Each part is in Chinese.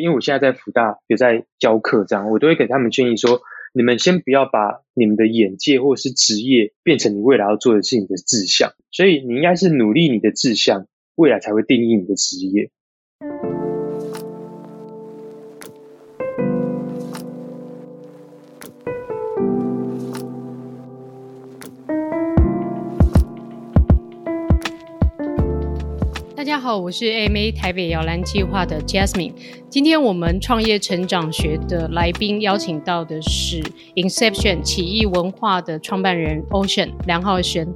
因为我现在在辅大有在教课，这样我都会给他们建议说，你们先不要把你们的眼界或是职业变成你未来要做的事情的志向，所以你应该是努力你的志向，未来才会定义你的职业。大家好，我是 AMA 台北摇篮计划的 Jasmine。今天我们创业成长学的来宾邀请到的是 Inception 起义文化的创办人 Ocean 梁浩轩。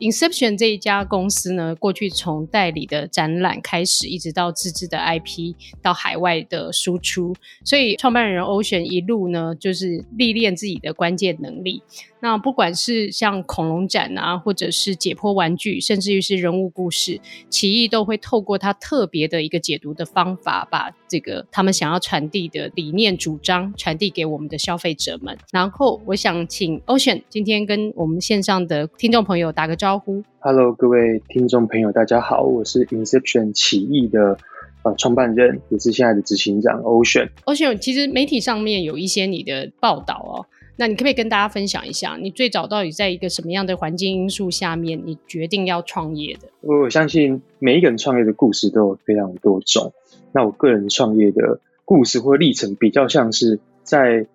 Inception 这一家公司呢，过去从代理的展览开始，一直到自制的 IP，到海外的输出，所以创办人 Ocean 一路呢，就是历练自己的关键能力。那不管是像恐龙展啊，或者是解剖玩具，甚至于是人物故事，起义都会透过他特别的一个解读的方法，把这个他们想要传递的理念主张传递给我们的消费者们。然后，我想请 Ocean 今天跟我们线上的听众朋友打个招呼。Hello，各位听众朋友，大家好，我是 Inception 起义的呃创办人，也是现在的执行长 Ocean。Ocean，其实媒体上面有一些你的报道哦。那你可不可以跟大家分享一下，你最早到底在一个什么样的环境因素下面，你决定要创业的？我相信每一个人创业的故事都有非常多种。那我个人创业的故事或历程，比较像是在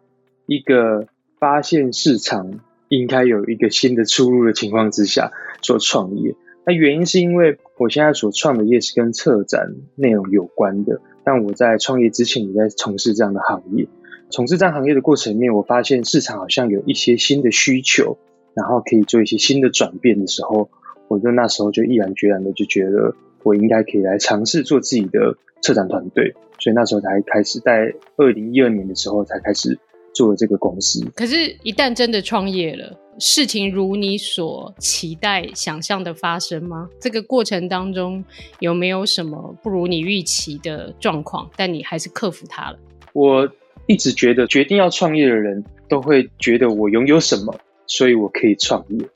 一个发现市场应该有一个新的出路的情况之下做创业。那原因是因为我现在所创的业是跟策展内容有关的，但我在创业之前也在从事这样的行业。从事这样行业的过程里面，我发现市场好像有一些新的需求，然后可以做一些新的转变的时候，我就那时候就毅然决然的就觉得，我应该可以来尝试做自己的策展团队，所以那时候才开始在二零一二年的时候才开始做了这个公司。可是，一旦真的创业了，事情如你所期待、想象的发生吗？这个过程当中有没有什么不如你预期的状况？但你还是克服它了。我。一直觉得决定要创业的人都会觉得我拥有什么，所以我可以创业。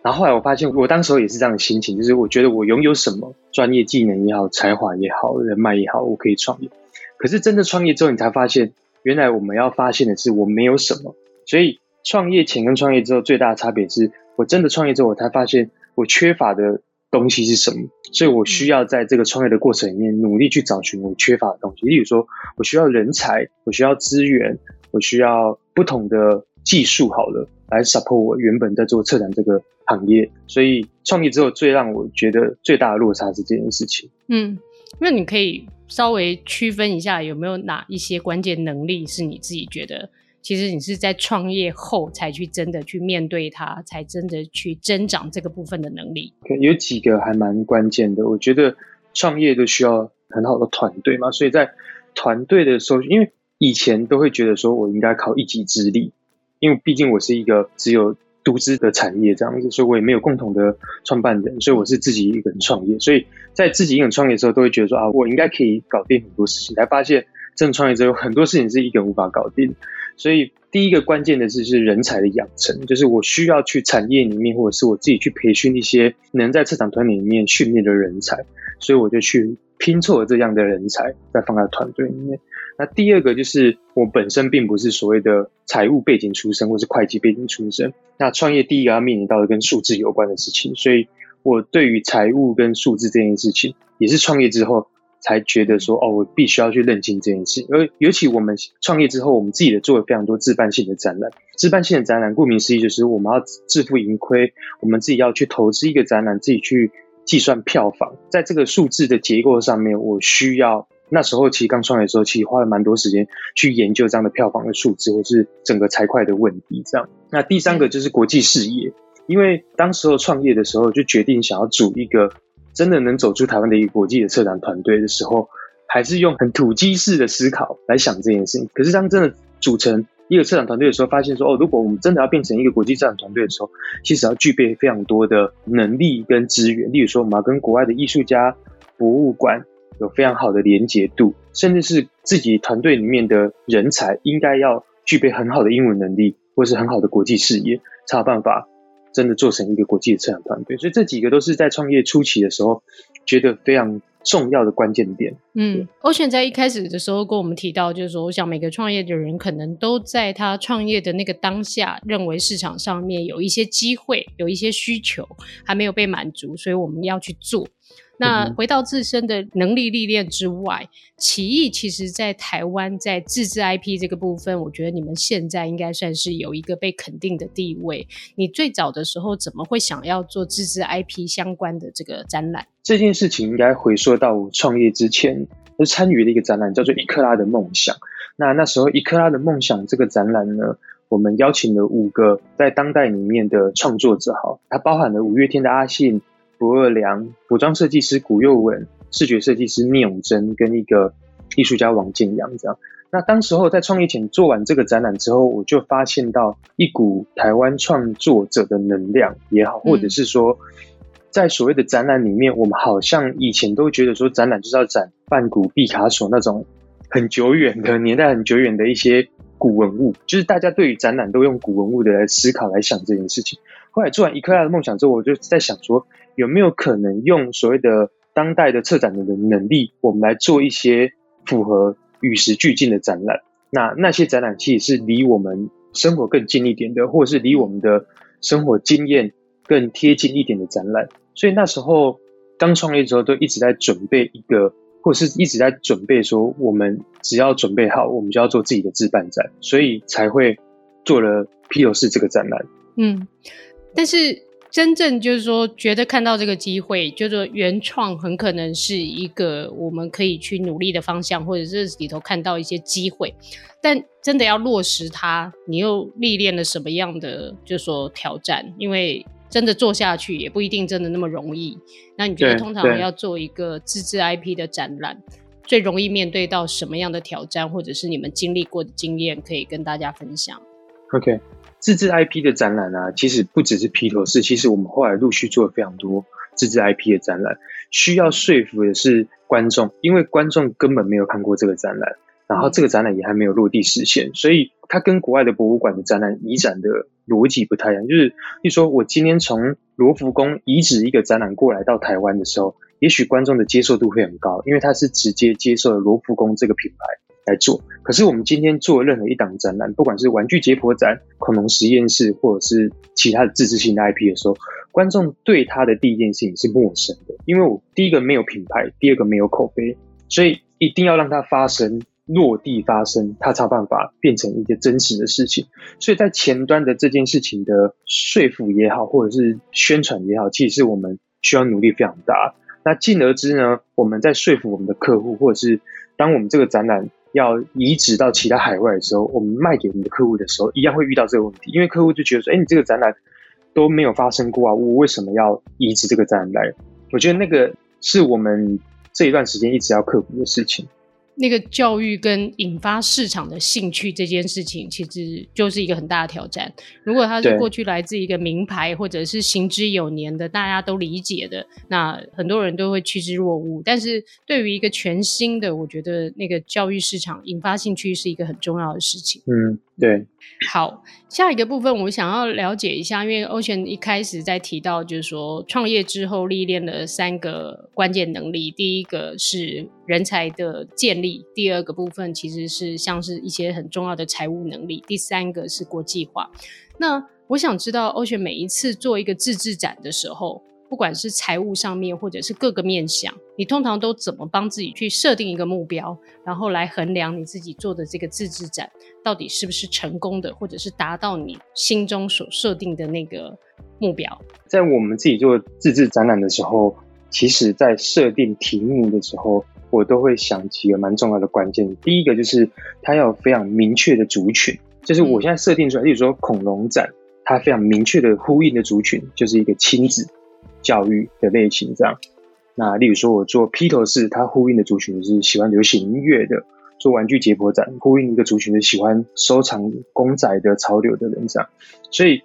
然后后来我发现，我当时也是这样的心情，就是我觉得我拥有什么专业技能也好、才华也好、人脉也好，我可以创业。可是真的创业之后，你才发现，原来我们要发现的是我没有什么。所以创业前跟创业之后最大的差别是，我真的创业之后，我才发现我缺乏的。东西是什么？所以我需要在这个创业的过程里面努力去找寻我缺乏的东西。例如说，我需要人才，我需要资源，我需要不同的技术，好了，来 support 我原本在做策展这个行业。所以创业之后，最让我觉得最大的落差是这件事情。嗯，那你可以稍微区分一下，有没有哪一些关键能力是你自己觉得？其实你是在创业后才去真的去面对它，才真的去增长这个部分的能力。有几个还蛮关键的，我觉得创业都需要很好的团队嘛，所以在团队的时候，因为以前都会觉得说我应该靠一己之力，因为毕竟我是一个只有独资的产业这样子，所以我也没有共同的创办人，所以我是自己一个人创业。所以在自己一个人创业的时候，都会觉得说啊，我应该可以搞定很多事情，才发现真的创业者有，很多事情是一个人无法搞定。所以第一个关键的是是人才的养成，就是我需要去产业里面，或者是我自己去培训一些能在策展团里面训练的人才，所以我就去拼凑了这样的人才，再放在团队里面。那第二个就是我本身并不是所谓的财务背景出身，或是会计背景出身。那创业第一个要面临到的跟数字有关的事情，所以我对于财务跟数字这件事情，也是创业之后。才觉得说哦，我必须要去认清这件事而。尤其我们创业之后，我们自己的做了非常多自办性的展览。自办性的展览，顾名思义就是我们要自负盈亏，我们自己要去投资一个展览，自己去计算票房。在这个数字的结构上面，我需要那时候其实刚创业的时候，其实花了蛮多时间去研究这样的票房的数字，或是整个财会的问题。这样，那第三个就是国际视野，因为当时候创业的时候就决定想要组一个。真的能走出台湾的一个国际的策展团队的时候，还是用很土鸡式的思考来想这件事情。可是当真的组成一个策展团队的时候，发现说哦，如果我们真的要变成一个国际策展团队的时候，其实要具备非常多的能力跟资源。例如说，我们要跟国外的艺术家、博物馆有非常好的连结度，甚至是自己团队里面的人才应该要具备很好的英文能力，或是很好的国际视野，才有办法。真的做成一个国际的测量团队，所以这几个都是在创业初期的时候觉得非常重要的关键点。嗯，Ocean 在一开始的时候跟我们提到，就是说，我想每个创业的人可能都在他创业的那个当下，认为市场上面有一些机会，有一些需求还没有被满足，所以我们要去做。那回到自身的能力历练之外，奇艺其实在台湾在自制 IP 这个部分，我觉得你们现在应该算是有一个被肯定的地位。你最早的时候怎么会想要做自制 IP 相关的这个展览？这件事情应该回溯到我创业之前，就参与了一个展览，叫做《一克拉的梦想》。那那时候《一克拉的梦想》这个展览呢，我们邀请了五个在当代里面的创作者，哈，它包含了五月天的阿信。不二良、服装设计师古又文、视觉设计师聂永贞跟一个艺术家王建阳这样。那当时候在创业前做完这个展览之后，我就发现到一股台湾创作者的能量也好，或者是说，在所谓的展览里面，我们好像以前都觉得说展览就是要展梵谷、毕卡索那种很久远的年代、很久远的一些古文物，就是大家对于展览都用古文物的来思考来想这件事情。后来做完一克拉的梦想之后，我就在想说，有没有可能用所谓的当代的策展人的能力，我们来做一些符合与时俱进的展览？那那些展览其实是离我们生活更近一点的，或者是离我们的生活经验更贴近一点的展览。所以那时候刚创业之后，都一直在准备一个，或是一直在准备说，我们只要准备好，我们就要做自己的自办展，所以才会做了披头士这个展览。嗯。但是真正就是说，觉得看到这个机会，就是说原创很可能是一个我们可以去努力的方向，或者是里头看到一些机会。但真的要落实它，你又历练了什么样的，就是说挑战？因为真的做下去也不一定真的那么容易。那你觉得通常要做一个自制 IP 的展览，最容易面对到什么样的挑战，或者是你们经历过的经验，可以跟大家分享？OK。自制 IP 的展览啊，其实不只是披头士，其实我们后来陆续做了非常多自制 IP 的展览。需要说服的是观众，因为观众根本没有看过这个展览，然后这个展览也还没有落地实现，所以它跟国外的博物馆的展览移展的逻辑不太一样。就是，例如说我今天从罗浮宫移植一个展览过来到台湾的时候，也许观众的接受度会很高，因为他是直接接受了罗浮宫这个品牌。来做，可是我们今天做任何一档展览，不管是玩具解剖展、恐龙实验室，或者是其他的自制性的 IP 的时候，观众对他的第一件事情是陌生的，因为我第一个没有品牌，第二个没有口碑，所以一定要让它发生，落地发生，它才有办法变成一个真实的事情。所以在前端的这件事情的说服也好，或者是宣传也好，其实是我们需要努力非常大。那进而之呢，我们在说服我们的客户，或者是当我们这个展览。要移植到其他海外的时候，我们卖给我们的客户的时候，一样会遇到这个问题，因为客户就觉得说，哎，你这个展览都没有发生过啊，我为什么要移植这个展览来？我觉得那个是我们这一段时间一直要克服的事情。那个教育跟引发市场的兴趣这件事情，其实就是一个很大的挑战。如果它是过去来自一个名牌或者是行之有年的，大家都理解的，那很多人都会趋之若鹜。但是对于一个全新的，我觉得那个教育市场引发兴趣是一个很重要的事情。嗯，对。好，下一个部分我想要了解一下，因为欧旋一开始在提到，就是说创业之后历练的三个关键能力，第一个是人才的建立，第二个部分其实是像是一些很重要的财务能力，第三个是国际化。那我想知道欧旋每一次做一个自制展的时候，不管是财务上面，或者是各个面向，你通常都怎么帮自己去设定一个目标，然后来衡量你自己做的这个自制展到底是不是成功的，或者是达到你心中所设定的那个目标？在我们自己做自制展览的时候，其实在设定题目的时候，我都会想几个蛮重要的关键。第一个就是它要有非常明确的族群，就是我现在设定出来，例如说恐龙展，它非常明确的呼应的族群就是一个亲子。教育的类型这样，那例如说，我做披头士，它呼应的族群是喜欢流行音乐的；做玩具解剖展，呼应一个族群是喜欢收藏公仔的潮流的人这样。所以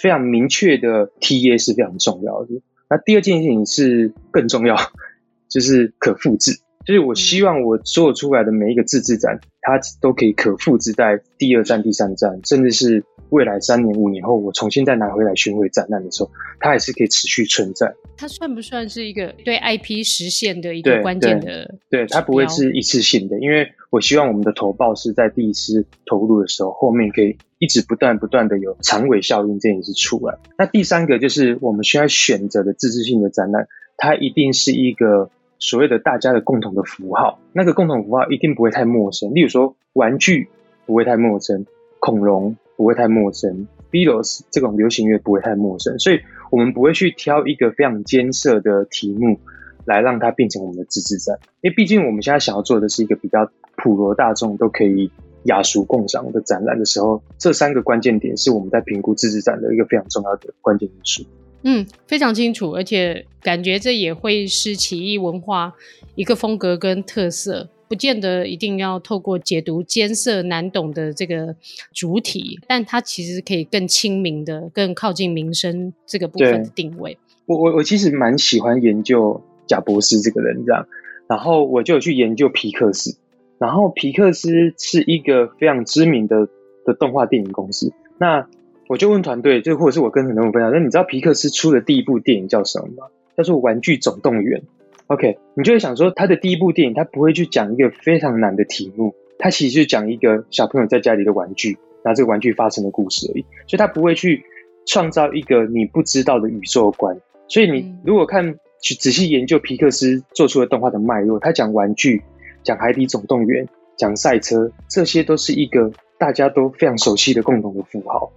非常明确的 TA 是非常重要的。那第二件事情是更重要，就是可复制。就是我希望我做出来的每一个自制展，它都可以可复制在第二站、第三站，甚至是未来三年、五年后，我重新再拿回来巡回展览的时候，它还是可以持续存在。它算不算是一个对 IP 实现的一个关键的？对，它不会是一次性的，因为我希望我们的投报是在第一次投入的时候，后面可以一直不断不断的有长尾效应这件事出来。那第三个就是我们需要选择的自制性的展览，它一定是一个。所谓的大家的共同的符号，那个共同符号一定不会太陌生。例如说，玩具不会太陌生，恐龙不会太陌生，Bios 这种流行乐不会太陌生。所以，我们不会去挑一个非常艰涩的题目来让它变成我们的自制展，因为毕竟我们现在想要做的是一个比较普罗大众都可以雅俗共赏的展览的时候，这三个关键点是我们在评估自制展的一个非常重要的关键因素。嗯，非常清楚，而且感觉这也会是奇异文化一个风格跟特色，不见得一定要透过解读艰涩难懂的这个主体，但它其实可以更亲民的、更靠近民生这个部分的定位。我我我其实蛮喜欢研究贾博士这个人这样，然后我就有去研究皮克斯，然后皮克斯是一个非常知名的的动画电影公司，那。我就问团队，就或者是我跟很多人分享，那你知道皮克斯出的第一部电影叫什么吗？叫做《玩具总动员》。OK，你就会想说，他的第一部电影，他不会去讲一个非常难的题目，他其实就讲一个小朋友在家里的玩具，拿这个玩具发生的故事而已。所以他不会去创造一个你不知道的宇宙观。所以你如果看去仔细研究皮克斯做出的动画的脉络，他讲玩具，讲《海底总动员》，讲赛车，这些都是一个大家都非常熟悉的共同的符号。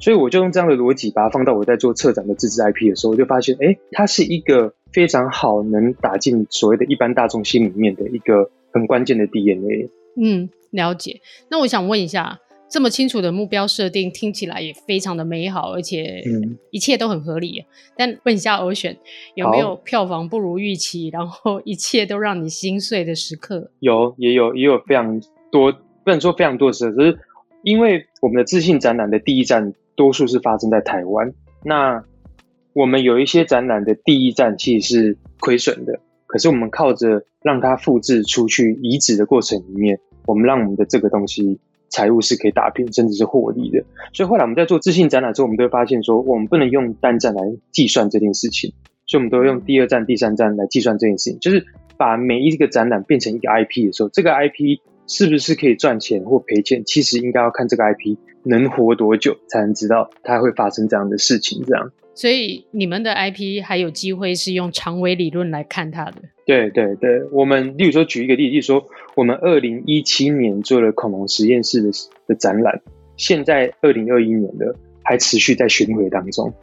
所以我就用这样的逻辑把它放到我在做策展的自制 IP 的时候，我就发现，哎，它是一个非常好能打进所谓的一般大众心里面的一个很关键的 DNA。嗯，了解。那我想问一下，这么清楚的目标设定，听起来也非常的美好，而且一切都很合理。嗯、但问一下 Ocean，有没有票房不如预期，然后一切都让你心碎的时刻？有，也有，也有非常多，不能说非常多的时刻，只是因为我们的自信展览的第一站。多数是发生在台湾，那我们有一些展览的第一站其实是亏损的，可是我们靠着让它复制出去移植的过程里面，我们让我们的这个东西财务是可以打平，甚至是获利的。所以后来我们在做自信展览之后，我们都会发现说，我们不能用单站来计算这件事情，所以我们都用第二站、第三站来计算这件事情，就是把每一个展览变成一个 IP 的时候，这个 IP 是不是可以赚钱或赔钱，其实应该要看这个 IP。能活多久才能知道它会发生这样的事情？这样，所以你们的 IP 还有机会是用长尾理论来看它的。对对对，我们例如说举一个例子，例如说我们二零一七年做了恐龙实验室的的展览，现在二零二一年的还持续在巡回当中，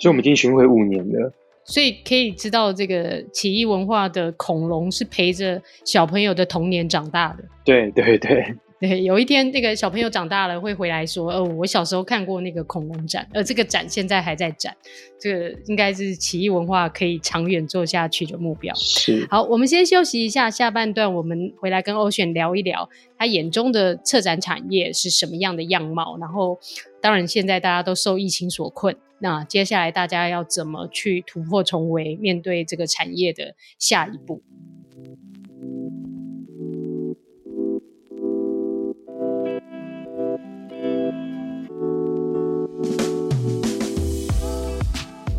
所以我们已经巡回五年了。所以可以知道，这个起义文化的恐龙是陪着小朋友的童年长大的。对对对。对，有一天那个小朋友长大了会回来说：“哦，我小时候看过那个恐龙展，呃这个展现在还在展，这个应该是起义文化可以长远做下去的目标。”是。好，我们先休息一下，下半段我们回来跟 Ocean 聊一聊他眼中的策展产业是什么样的样貌。然后，当然现在大家都受疫情所困，那接下来大家要怎么去突破重围，面对这个产业的下一步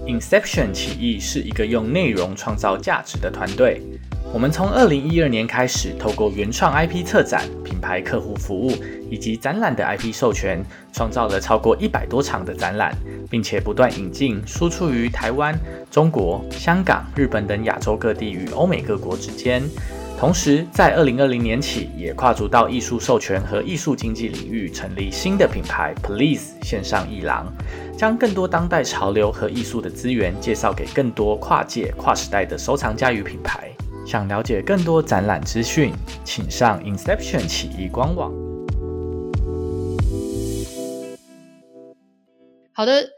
？Inception 起义是一个用内容创造价值的团队。我们从二零一二年开始，透过原创 IP 策展、牌客户服务以及展览的 IP 授权，创造了超过一百多场的展览，并且不断引进、输出于台湾、中国、香港、日本等亚洲各地与欧美各国之间。同时，在二零二零年起，也跨足到艺术授权和艺术经济领域，成立新的品牌 Please 线上艺廊，将更多当代潮流和艺术的资源介绍给更多跨界、跨时代的收藏家与品牌。想了解更多展览资讯，请上 Inception 起义官网。好的。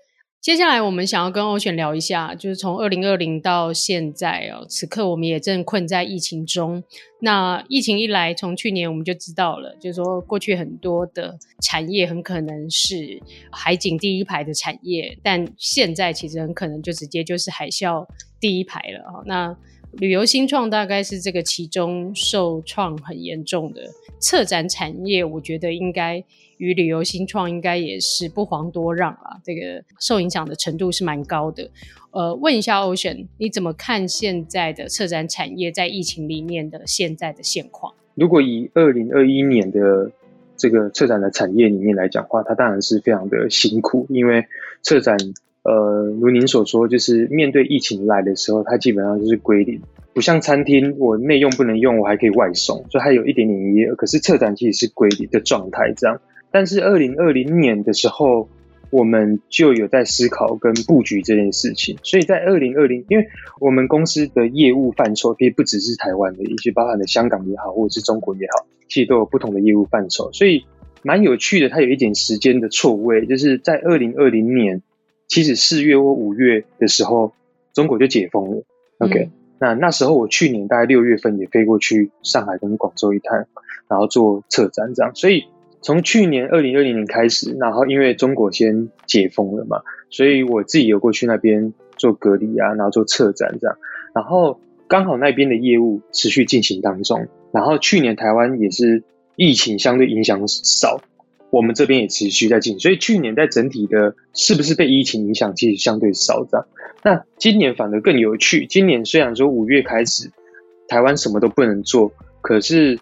接下来我们想要跟 Ocean 聊一下，就是从二零二零到现在哦，此刻我们也正困在疫情中。那疫情一来，从去年我们就知道了，就是说过去很多的产业很可能是海景第一排的产业，但现在其实很可能就直接就是海啸第一排了。那旅游新创大概是这个其中受创很严重的策展产业，我觉得应该与旅游新创应该也是不遑多让啊，这个受影响的程度是蛮高的。呃，问一下 Ocean，你怎么看现在的策展产业在疫情里面的现在的现况？如果以二零二一年的这个策展的产业里面来讲的话，它当然是非常的辛苦，因为策展。呃，如您所说，就是面对疫情来的时候，它基本上就是归零，不像餐厅，我内用不能用，我还可以外送，所以还有一点点营业。可是策展其实是归零的状态，这样。但是二零二零年的时候，我们就有在思考跟布局这件事情。所以在二零二零，因为我们公司的业务范畴，可以不只是台湾的一些，包含的香港也好，或者是中国也好，其实都有不同的业务范畴。所以蛮有趣的，它有一点时间的错位，就是在二零二零年。其实四月或五月的时候，中国就解封了。OK，、嗯、那那时候我去年大概六月份也飞过去上海跟广州一趟，然后做策展这样。所以从去年二零二零年开始，然后因为中国先解封了嘛，所以我自己有过去那边做隔离啊，然后做策展这样。然后刚好那边的业务持续进行当中，然后去年台湾也是疫情相对影响少。我们这边也持续在进，所以去年在整体的是不是被疫情影响，其实相对少这样。那今年反而更有趣。今年虽然说五月开始，台湾什么都不能做，可是，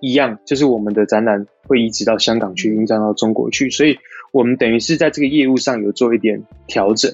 一样就是我们的展览会移植到香港去，移植到中国去，所以我们等于是在这个业务上有做一点调整，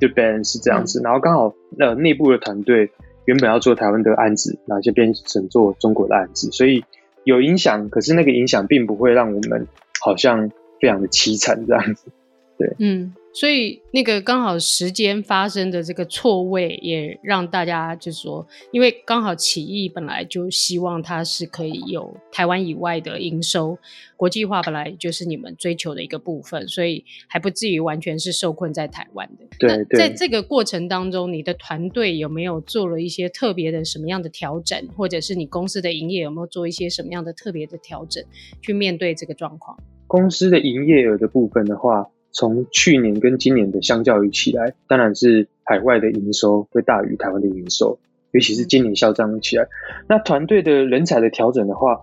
就 balance 是这样子。然后刚好呃内部的团队原本要做台湾的案子，然后就变成做中国的案子，所以有影响，可是那个影响并不会让我们。好像非常的凄惨这样子，对，嗯，所以那个刚好时间发生的这个错位，也让大家就是说，因为刚好起义本来就希望它是可以有台湾以外的营收，国际化本来就是你们追求的一个部分，所以还不至于完全是受困在台湾的。对，那在这个过程当中，你的团队有没有做了一些特别的什么样的调整，或者是你公司的营业有没有做一些什么样的特别的调整，去面对这个状况？公司的营业额的部分的话，从去年跟今年的相较于起来，当然是海外的营收会大于台湾的营收，尤其是今年嚣张起来。那团队的人才的调整的话，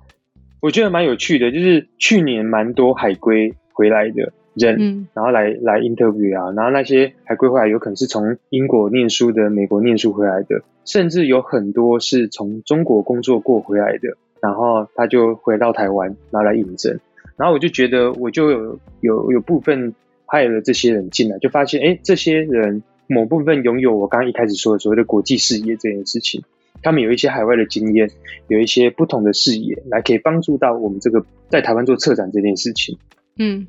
我觉得蛮有趣的，就是去年蛮多海归回来的人，嗯、然后来来 interview 啊，然后那些海归回来有可能是从英国念书的、美国念书回来的，甚至有很多是从中国工作过回来的，然后他就回到台湾，然后来应征。然后我就觉得，我就有有有部分派了这些人进来，就发现，哎，这些人某部分拥有我刚刚一开始说的所谓的国际视野这件事情，他们有一些海外的经验，有一些不同的视野，来可以帮助到我们这个在台湾做策展这件事情。嗯。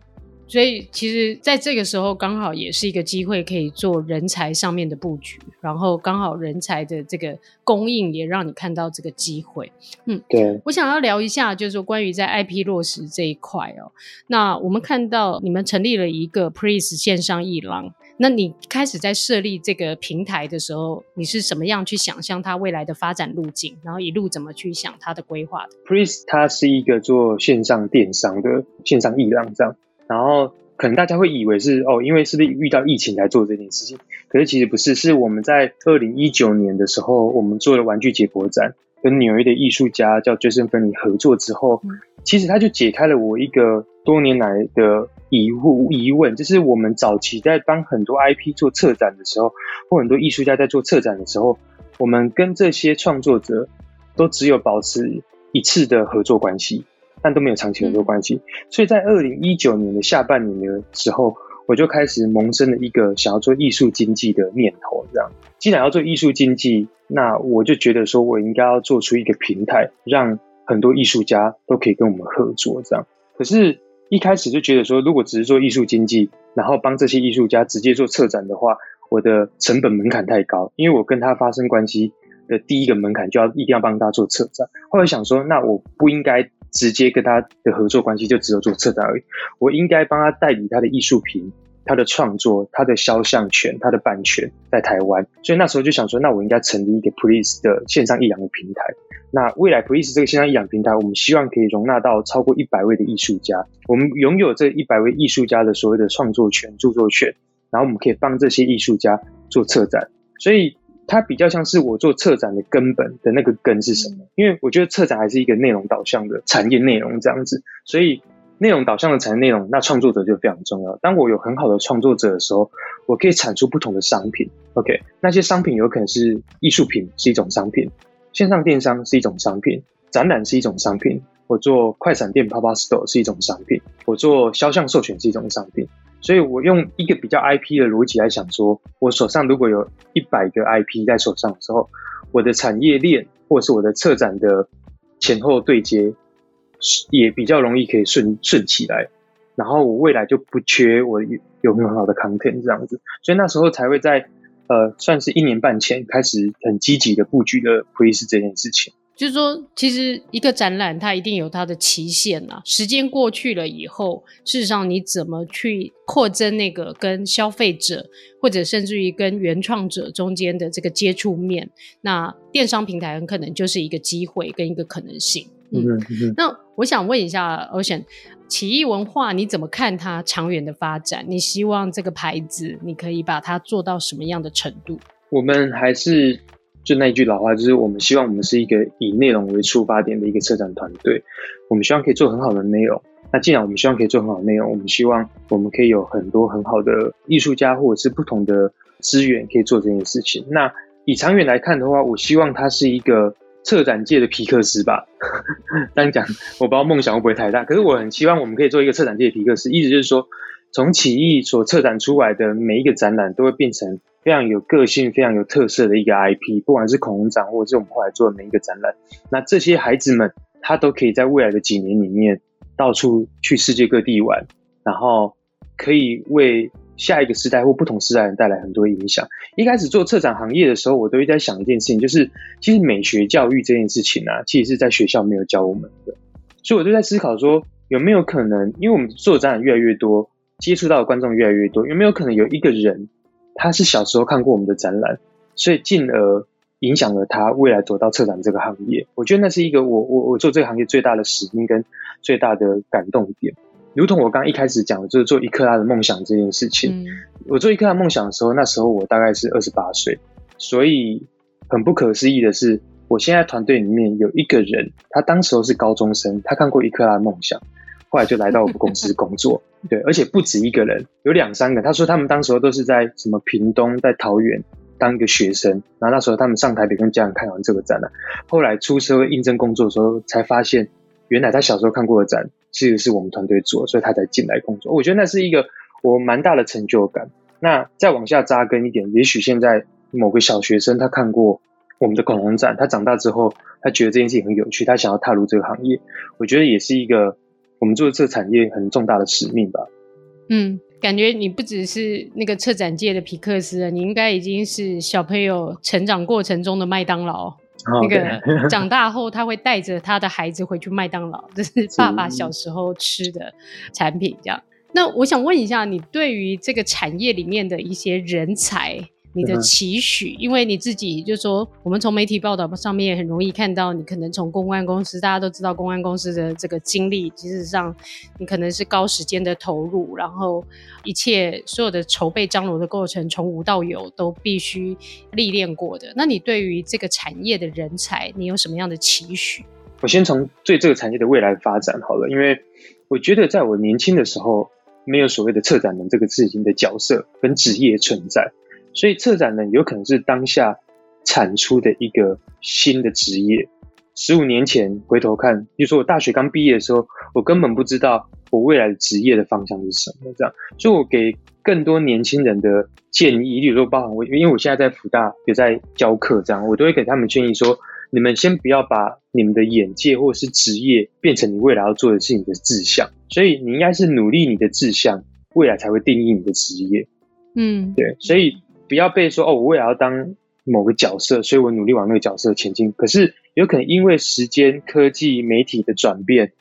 所以，其实在这个时候，刚好也是一个机会，可以做人才上面的布局。然后，刚好人才的这个供应也让你看到这个机会。嗯，对。我想要聊一下，就是说关于在 IP 落实这一块哦。那我们看到你们成立了一个 Please 线上艺廊。那你开始在设立这个平台的时候，你是什么样去想象它未来的发展路径？然后一路怎么去想它的规划的？Please 它是一个做线上电商的线上艺廊，这样。然后可能大家会以为是哦，因为是不是遇到疫情才做这件事情？可是其实不是，是我们在二零一九年的时候，我们做了玩具解剖展，跟纽约的艺术家叫 Jason Ferney 合作之后，其实他就解开了我一个多年来的疑惑疑问，就是我们早期在帮很多 IP 做策展的时候，或很多艺术家在做策展的时候，我们跟这些创作者都只有保持一次的合作关系。但都没有长期合作关系，所以在二零一九年的下半年的时候，我就开始萌生了一个想要做艺术经济的念头。这样，既然要做艺术经济，那我就觉得说我应该要做出一个平台，让很多艺术家都可以跟我们合作。这样，可是，一开始就觉得说，如果只是做艺术经济，然后帮这些艺术家直接做策展的话，我的成本门槛太高，因为我跟他发生关系的第一个门槛就要一定要帮他做策展。后来想说，那我不应该。直接跟他的合作关系就只有做策展而已，我应该帮他代理他的艺术品、他的创作、他的肖像权、他的版权在台湾，所以那时候就想说，那我应该成立一个 Please 的线上艺廊的平台。那未来 Please 这个线上艺廊平台，我们希望可以容纳到超过一百位的艺术家，我们拥有这一百位艺术家的所谓的创作权、著作权，然后我们可以帮这些艺术家做策展，所以。它比较像是我做策展的根本的那个根是什么？因为我觉得策展还是一个内容导向的产业内容这样子，所以内容导向的产业内容，那创作者就非常重要。当我有很好的创作者的时候，我可以产出不同的商品。OK，那些商品有可能是艺术品，是一种商品；线上电商是一种商品；展览是一种商品；我做快闪店 Pop Up Store 是一种商品；我做肖像授权是一种商品。所以我用一个比较 IP 的逻辑来想说，我手上如果有一百个 IP 在手上的时候，我的产业链或是我的策展的前后对接，也比较容易可以顺顺起来，然后我未来就不缺我有很好的 content 这样子，所以那时候才会在呃算是一年半前开始很积极的布局的 Pre 这件事情。就是说，其实一个展览它一定有它的期限啊。时间过去了以后，事实上你怎么去扩增那个跟消费者，或者甚至于跟原创者中间的这个接触面，那电商平台很可能就是一个机会跟一个可能性。嗯，嗯嗯，那我想问一下，Ocean，奇异文化你怎么看它长远的发展？你希望这个牌子你可以把它做到什么样的程度？我们还是。就那一句老话，就是我们希望我们是一个以内容为出发点的一个策展团队。我们希望可以做很好的内容。那既然我们希望可以做很好的内容，我们希望我们可以有很多很好的艺术家或者是不同的资源可以做这件事情。那以长远来看的话，我希望它是一个策展界的皮克斯吧。这样讲，我不知道梦想会不会太大，可是我很希望我们可以做一个策展界的皮克斯。意思就是说，从起义所策展出来的每一个展览，都会变成。非常有个性、非常有特色的一个 IP，不管是恐龙展，或者是我们后来做的每一个展览，那这些孩子们，他都可以在未来的几年里面到处去世界各地玩，然后可以为下一个时代或不同时代人带来很多影响。一开始做策展行业的时候，我都会在想一件事情，就是其实美学教育这件事情啊，其实是在学校没有教我们的，所以我就在思考说，有没有可能，因为我们做的展览越来越多，接触到的观众越来越多，有没有可能有一个人？他是小时候看过我们的展览，所以进而影响了他未来走到策展这个行业。我觉得那是一个我我我做这个行业最大的使命跟最大的感动点。如同我刚刚一开始讲的，就是做一克拉的梦想这件事情。嗯、我做一克拉梦想的时候，那时候我大概是二十八岁，所以很不可思议的是，我现在团队里面有一个人，他当时候是高中生，他看过一克拉的梦想。后来就来到我们公司工作，对，而且不止一个人，有两三个。他说他们当时候都是在什么屏东、在桃园当一个学生，然后那时候他们上台北跟家人看完这个展览，后来出社会应征工作的时候，才发现原来他小时候看过的展其实是我们团队做，所以他才进来工作。我觉得那是一个我蛮大的成就感。那再往下扎根一点，也许现在某个小学生他看过我们的恐龙展，他长大之后他觉得这件事情很有趣，他想要踏入这个行业，我觉得也是一个。我们做这个产业很重大的使命吧？嗯，感觉你不只是那个策展界的皮克斯了，你应该已经是小朋友成长过程中的麦当劳。哦、那个长大后他会带着他的孩子回去麦当劳，这是爸爸小时候吃的产品。这样，那我想问一下，你对于这个产业里面的一些人才？你的期许，因为你自己就说，我们从媒体报道上面也很容易看到，你可能从公关公司，大家都知道公关公司的这个经历，其实上你可能是高时间的投入，然后一切所有的筹备张罗的过程，从无到有都必须历练过的。那你对于这个产业的人才，你有什么样的期许？我先从对这个产业的未来发展好了，因为我觉得在我年轻的时候，没有所谓的策展人这个事情的角色跟职业存在。所以策展人有可能是当下产出的一个新的职业。十五年前回头看，比如说我大学刚毕业的时候，我根本不知道我未来的职业的方向是什么。这样，所以我给更多年轻人的建议，比如说包含我，因为我现在在辅大有在教课，这样我都会给他们建议说：你们先不要把你们的眼界或者是职业变成你未来要做的事情的志向。所以你应该是努力你的志向，未来才会定义你的职业。嗯，对，所以。不要被说哦，我未来要当某个角色，所以我努力往那个角色前进。可是有可能因为时间、科技、媒体的转变，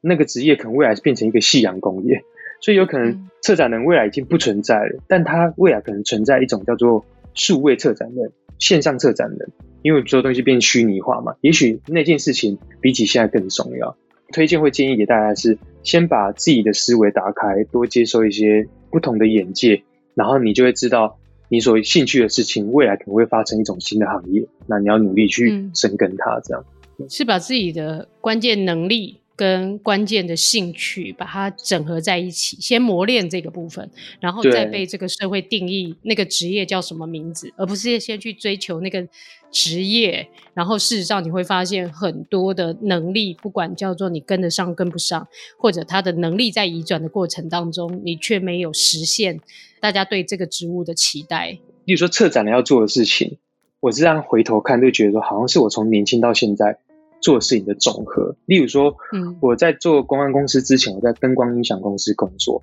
那个职业可能未来是变成一个夕阳工业。所以有可能策展人未来已经不存在了，但他未来可能存在一种叫做数位策展人、线上策展人，因为所有东西变虚拟化嘛。也许那件事情比起现在更重要。推荐会建议给大家是，先把自己的思维打开，多接受一些不同的眼界，然后你就会知道。你所兴趣的事情，未来可能会发生一种新的行业，那你要努力去深耕它，这样、嗯、是把自己的关键能力跟关键的兴趣把它整合在一起，先磨练这个部分，然后再被这个社会定义那个职业叫什么名字，而不是先去追求那个职业。然后事实上你会发现很多的能力，不管叫做你跟得上跟不上，或者他的能力在移转的过程当中，你却没有实现。大家对这个职务的期待，例如说策展人要做的事情，我这样回头看就觉得说，好像是我从年轻到现在做事情的总和。例如说，嗯，我在做公关公司之前，我在灯光音响公司工作，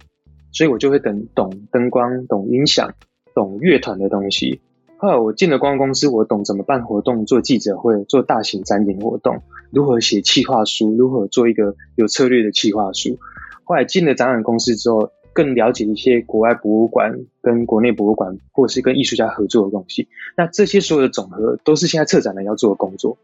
所以我就会等懂灯光、懂音响、懂乐团的东西。后来我进了公关公司，我懂怎么办活动、做记者会、做大型展演活动，如何写企划书，如何做一个有策略的企划书。后来进了展览公司之后。更了解一些国外博物馆跟国内博物馆，或者是跟艺术家合作的东西。那这些所有的总和，都是现在策展人要做的工作。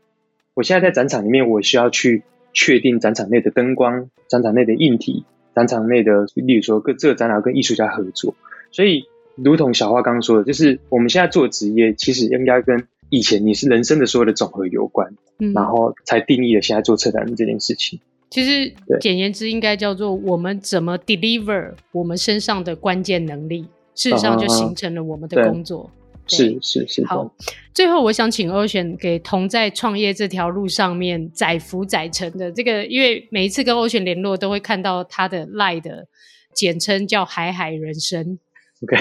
我现在在展场里面，我需要去确定展场内的灯光、展场内的硬体、展场内的，例如说跟这个展览跟艺术家合作。所以，如同小花刚刚说的，就是我们现在做的职业，其实应该跟以前你是人生的所有的总和有关，嗯，然后才定义了现在做策展人这件事情。其实，简言之，应该叫做我们怎么 deliver 我们身上的关键能力，事实上就形成了我们的工作。是是是。好，最后我想请 Ocean 给同在创业这条路上面载浮载沉的这个，因为每一次跟 Ocean 联络，都会看到他的 Line 的简称叫海海人生。OK，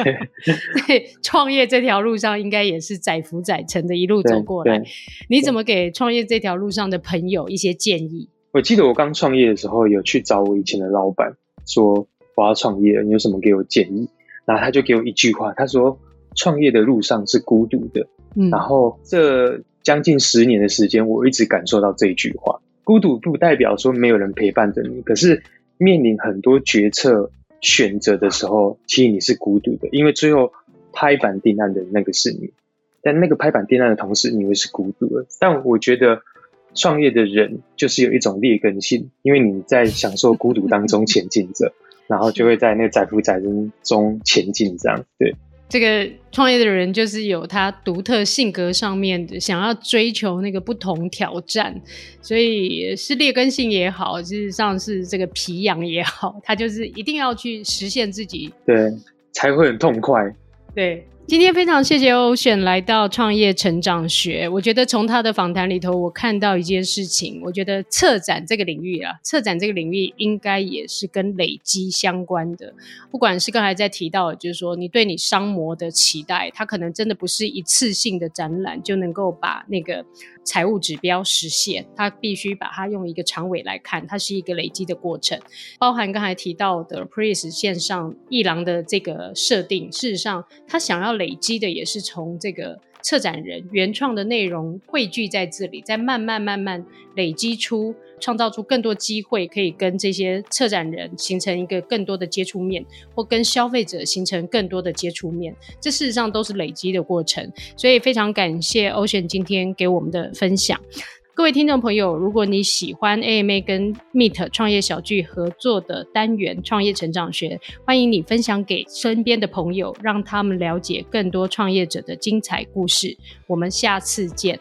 对，创业这条路上应该也是载浮载沉的一路走过来。你怎么给创业这条路上的朋友一些建议？我记得我刚创业的时候，有去找我以前的老板，说我要创业，你有什么给我建议？然后他就给我一句话，他说：创业的路上是孤独的。嗯，然后这将近十年的时间，我一直感受到这一句话。孤独不代表说没有人陪伴着你，可是面临很多决策选择的时候，其实你是孤独的，因为最后拍板定案的那个是你。但那个拍板定案的同时，你会是孤独的。但我觉得。创业的人就是有一种劣根性，因为你在享受孤独当中前进着，然后就会在那个载浮载沉中前进，这样对。这个创业的人就是有他独特性格上面的想要追求那个不同挑战，所以是劣根性也好，事实上是这个皮痒也好，他就是一定要去实现自己，对，才会很痛快，对。今天非常谢谢 Ocean 来到创业成长学。我觉得从他的访谈里头，我看到一件事情。我觉得策展这个领域啊，策展这个领域应该也是跟累积相关的。不管是刚才在提到，就是说你对你商模的期待，它可能真的不是一次性的展览就能够把那个。财务指标实现，它必须把它用一个长尾来看，它是一个累积的过程，包含刚才提到的 Praise 线上一廊的这个设定，事实上，他想要累积的也是从这个。策展人原创的内容汇聚在这里，再慢慢慢慢累积出、创造出更多机会，可以跟这些策展人形成一个更多的接触面，或跟消费者形成更多的接触面。这事实上都是累积的过程。所以非常感谢 Ocean 今天给我们的分享。各位听众朋友，如果你喜欢 AMA 跟 Meet 创业小聚合作的单元创业成长学，欢迎你分享给身边的朋友，让他们了解更多创业者的精彩故事。我们下次见。